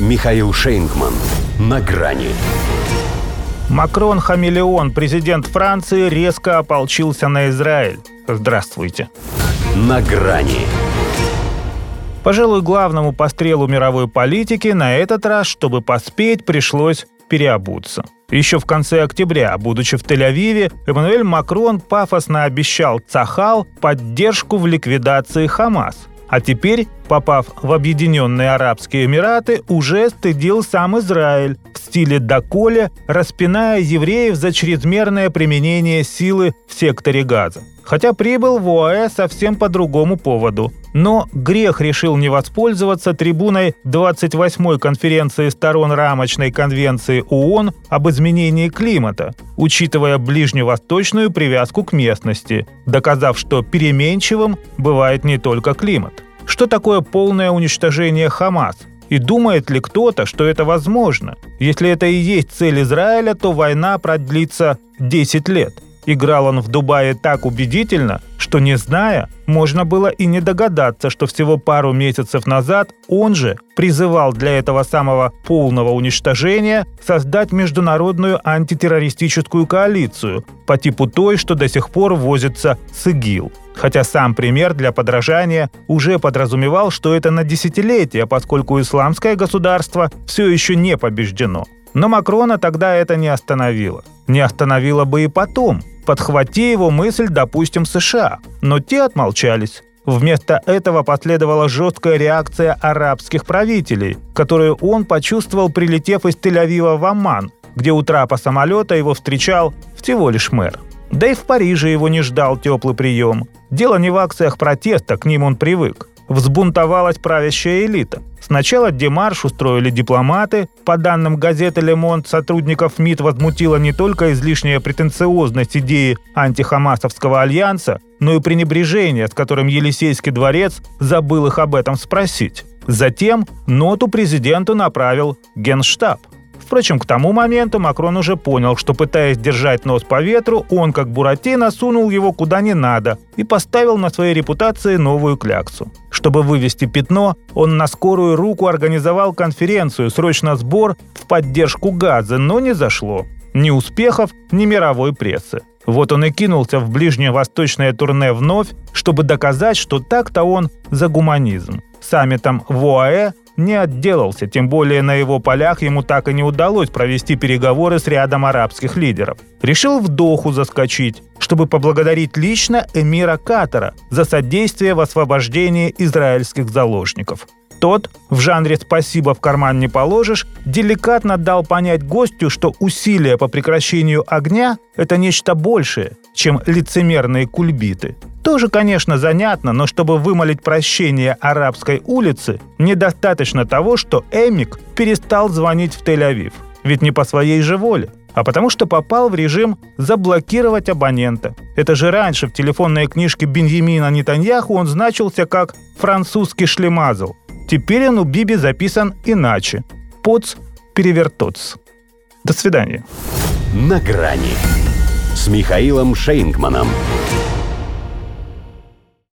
Михаил Шейнгман. На грани. Макрон Хамелеон, президент Франции, резко ополчился на Израиль. Здравствуйте. На грани. Пожалуй, главному пострелу мировой политики на этот раз, чтобы поспеть, пришлось переобуться. Еще в конце октября, будучи в Тель-Авиве, Эммануэль Макрон пафосно обещал Цахал поддержку в ликвидации Хамас – а теперь, попав в Объединенные Арабские Эмираты, уже стыдил сам Израиль в стиле доколе, распиная евреев за чрезмерное применение силы в секторе Газа. Хотя прибыл в ОАЭ совсем по другому поводу. Но грех решил не воспользоваться трибуной 28-й конференции сторон рамочной конвенции ООН об изменении климата, учитывая ближневосточную привязку к местности, доказав, что переменчивым бывает не только климат. Что такое полное уничтожение Хамас? И думает ли кто-то, что это возможно? Если это и есть цель Израиля, то война продлится 10 лет. Играл он в Дубае так убедительно, что не зная, можно было и не догадаться, что всего пару месяцев назад он же призывал для этого самого полного уничтожения создать международную антитеррористическую коалицию по типу той, что до сих пор возится с ИГИЛ. Хотя сам пример для подражания уже подразумевал, что это на десятилетия, поскольку исламское государство все еще не побеждено. Но Макрона тогда это не остановило. Не остановило бы и потом – Подхвати его мысль, допустим, США, но те отмолчались. Вместо этого последовала жесткая реакция арабских правителей, которую он почувствовал, прилетев из Тель-Авива в Амман, где у трапа самолета его встречал всего лишь мэр. Да и в Париже его не ждал теплый прием. Дело не в акциях протеста, к ним он привык взбунтовалась правящая элита. Сначала демарш устроили дипломаты. По данным газеты «Ле Монт», сотрудников МИД возмутила не только излишняя претенциозность идеи антихамасовского альянса, но и пренебрежение, с которым Елисейский дворец забыл их об этом спросить. Затем ноту президенту направил Генштаб – Впрочем, к тому моменту Макрон уже понял, что пытаясь держать нос по ветру, он, как Буратино, сунул его куда не надо и поставил на своей репутации новую кляксу. Чтобы вывести пятно, он на скорую руку организовал конференцию «Срочно сбор» в поддержку газа, но не зашло. Ни успехов, ни мировой прессы. Вот он и кинулся в ближневосточное турне вновь, чтобы доказать, что так-то он за гуманизм. Саммитом в ОАЭ не отделался, тем более на его полях ему так и не удалось провести переговоры с рядом арабских лидеров. Решил в Доху заскочить, чтобы поблагодарить лично эмира Катара за содействие в освобождении израильских заложников. Тот, в жанре «спасибо в карман не положишь», деликатно дал понять гостю, что усилия по прекращению огня – это нечто большее, чем лицемерные кульбиты. Тоже, конечно, занятно, но чтобы вымолить прощение арабской улицы, недостаточно того, что Эмик перестал звонить в Тель-Авив. Ведь не по своей же воле а потому что попал в режим «заблокировать абонента». Это же раньше в телефонной книжке Беньямина Нетаньяху он значился как «французский шлемазл». Теперь он у Биби записан иначе. «Поц перевертоц». До свидания. «На грани» с Михаилом Шейнгманом.